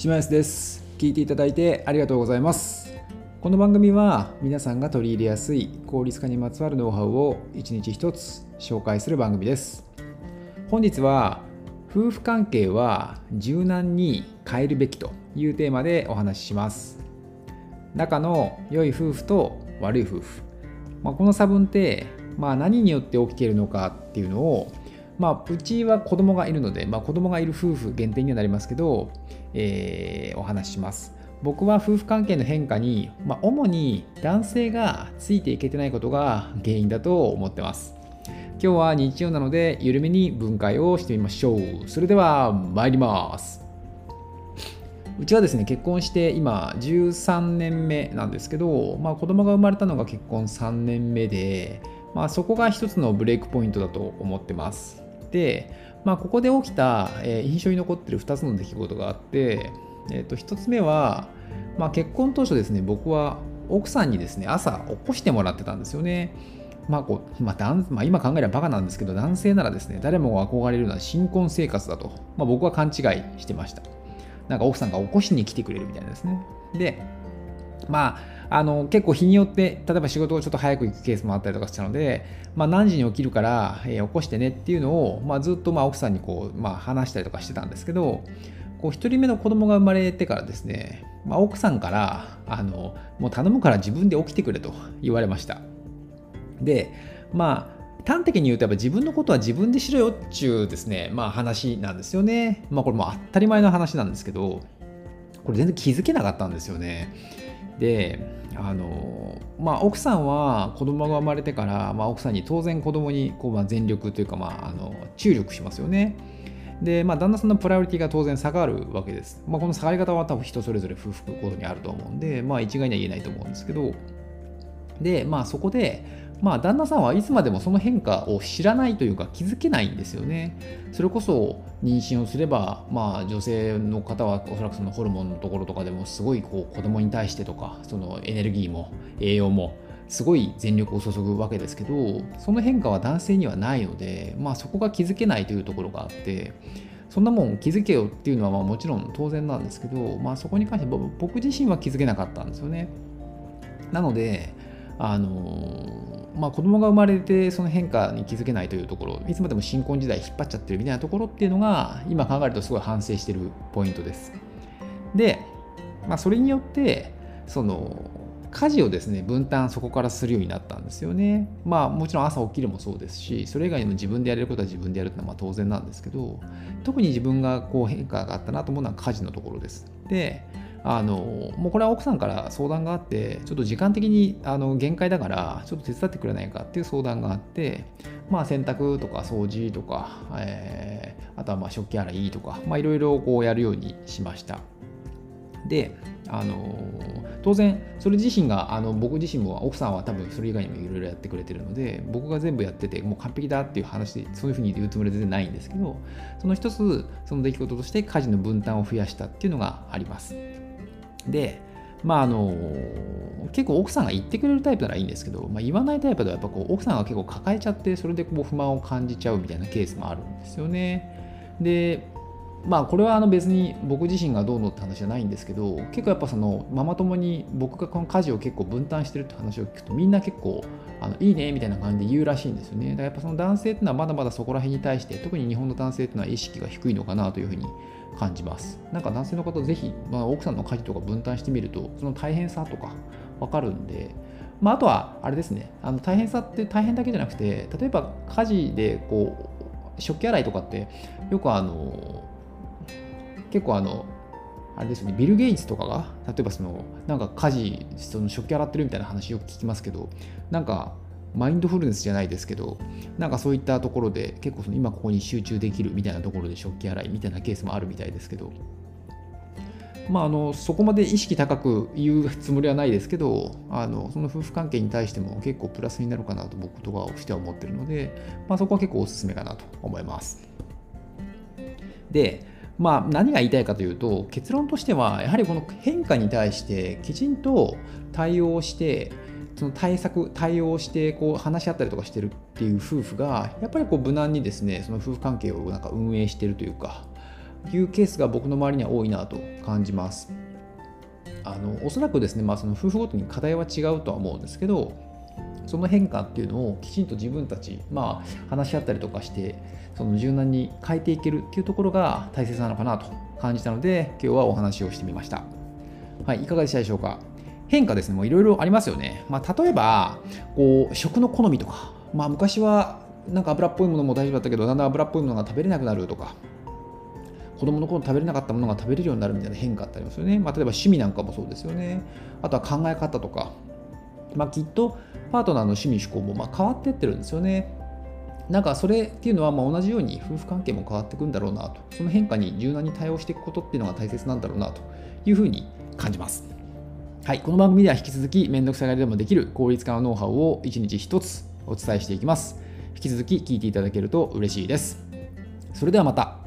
島安です。聞いていただいてありがとうございます。この番組は皆さんが取り入れやすい効率化にまつわるノウハウを一日一つ紹介する番組です。本日は夫婦関係は柔軟に変えるべきというテーマでお話しします。仲の良い夫婦と悪い夫婦、まあ、この差分って、まあ、何によって起きているのかっていうのをまあ、うちは子供がいるので、まあ、子供がいる夫婦限定にはなりますけど、えー、お話しします。僕は夫婦関係の変化に、まあ、主に男性がついていけてないことが原因だと思ってます。今日は日曜なので緩めに分解をしてみましょう。それでは参ります。うちはですね結婚して今13年目なんですけど、まあ、子供が生まれたのが結婚3年目で、まあ、そこが一つのブレイクポイントだと思ってます。で、まあ、ここで起きた、えー、印象に残ってる2つの出来事があって、えー、と1つ目は、まあ、結婚当初ですね僕は奥さんにですね朝起こしてもらってたんですよね。まあこうまあまあ、今考えればバカなんですけど男性ならですね誰もが憧れるような新婚生活だと、まあ、僕は勘違いしてました。なんか奥さんが起こしに来てくれるみたいなですね。でまああの結構日によって例えば仕事をちょっと早く行くケースもあったりとかしたので、まあ、何時に起きるから、えー、起こしてねっていうのを、まあ、ずっとまあ奥さんにこう、まあ、話したりとかしてたんですけどこう1人目の子供が生まれてからですね、まあ、奥さんからあのもう頼むから自分で起きてくれと言われました。でまあ端的に言うとやっぱ自分のことは自分でしろよっちゅうですねまあ話なんですよね。まあこれも当たり前の話なんですけどこれ全然気づけなかったんですよね。であのまあ、奥さんは子供が生まれてから、まあ、奥さんに当然子供にこうまに全力というか、まあ、あの注力しますよね。で、まあ、旦那さんのプライオリティが当然下がるわけです。まあ、この下がり方は多分人それぞれ夫婦ごとにあると思うんで、まあ、一概には言えないと思うんですけど、で、まあ、そこで、まあ、旦那さんはいつまでもその変化を知らないというか気づけないんですよね。それこそ妊娠をすれば、まあ、女性の方はおそらくそのホルモンのところとかでもすごいこう子供に対してとかそのエネルギーも栄養もすごい全力を注ぐわけですけどその変化は男性にはないので、まあ、そこが気づけないというところがあってそんなもん気づけよっていうのはまあもちろん当然なんですけど、まあ、そこに関して僕自身は気づけなかったんですよね。なのであのまあ、子供が生まれてその変化に気づけないというところいつまでも新婚時代引っ張っちゃってるみたいなところっていうのが今考えるとすごい反省してるポイントです。で、まあ、それによってその家事をですね分担そこからするようになったんですよね。まあもちろん朝起きるもそうですしそれ以外にも自分でやれることは自分でやるってのはま当然なんですけど特に自分がこう変化があったなと思うのは家事のところです。であのもうこれは奥さんから相談があってちょっと時間的にあの限界だからちょっと手伝ってくれないかっていう相談があってまあ洗濯とか掃除とか、えー、あとはまあ食器洗いとかいろいろこうやるようにしました。であの当然それ自身があの僕自身も奥さんは多分それ以外にもいろいろやってくれてるので僕が全部やっててもう完璧だっていう話でそういうふうに言うつもりは全然ないんですけどその一つその出来事として家事の分担を増やしたっていうのがあります。で、まああの結構奥さんが言ってくれるタイプならいいんですけど、まあ、言わないタイプではやっぱこう奥さんが結構抱えちゃってそれでこう不満を感じちゃうみたいなケースもあるんですよね。でまあこれはあの別に僕自身がどうのって話じゃないんですけど結構やっぱそのママ友に僕がこの家事を結構分担してるって話を聞くとみんな結構あのいいねみたいな感じで言うらしいんですよね。だからやっぱその男性っていうのはまだまだそこら辺に対して特に日本の男性っていうのは意識が低いのかなというふうに感じます。なんか男性の方ぜひ、まあ、奥さんの家事とか分担してみるとその大変さとか分かるんでまあ、あとはあれですね。あの大変さって大変だけじゃなくて例えば家事でこう食器洗いとかってよくあの結構あのあれですねビル・ゲイツとかが例えばそのなんか家事その食器洗ってるみたいな話よく聞きますけどなんかマインドフルネスじゃないですけどなんかそういったところで結構その今ここに集中できるみたいなところで食器洗いみたいなケースもあるみたいですけどまあ、あのそこまで意識高く言うつもりはないですけどあのその夫婦関係に対しても結構プラスになるかなと僕とかしては思ってるので、まあ、そこは結構おすすめかなと思います。でまあ、何が言いたいかというと結論としてはやはりこの変化に対してきちんと対応してその対策対応してこう話し合ったりとかしてるっていう夫婦がやっぱりこう無難にですねその夫婦関係をなんか運営してるというかいうケースが僕の周りには多いなと感じます。あのおそらくですね、まあ、その夫婦ごとに課題は違うとは思うんですけどその変化っていうのをきちんと自分たち、まあ、話し合ったりとかしてその柔軟に変えていけるっていうところが大切なのかなと感じたので今日はお話をしてみました。はい、いかがでしたでしょうか？変化ですね、もういろいろありますよね。まあ、例えばこう食の好みとか、まあ、昔はなんか油っぽいものも大丈夫だったけどだんだん油っぽいものが食べれなくなるとか子供の頃食べれなかったものが食べれるようになるみたいな変化ってありますよね。まあ、例えば趣味なんかもそうですよね。あとは考え方とか、まあ、きっとパートナーの趣味思考もま変わってってるんですよね。なんかそれっていうのはま同じように夫婦関係も変わっていくんだろうなと、その変化に柔軟に対応していくことっていうのが大切なんだろうなというふうに感じます。はい、この番組では引き続き面倒くさがりでもできる効率化のノウハウを1日1つお伝えしていきます。引き続き聞いていただけると嬉しいです。それではまた。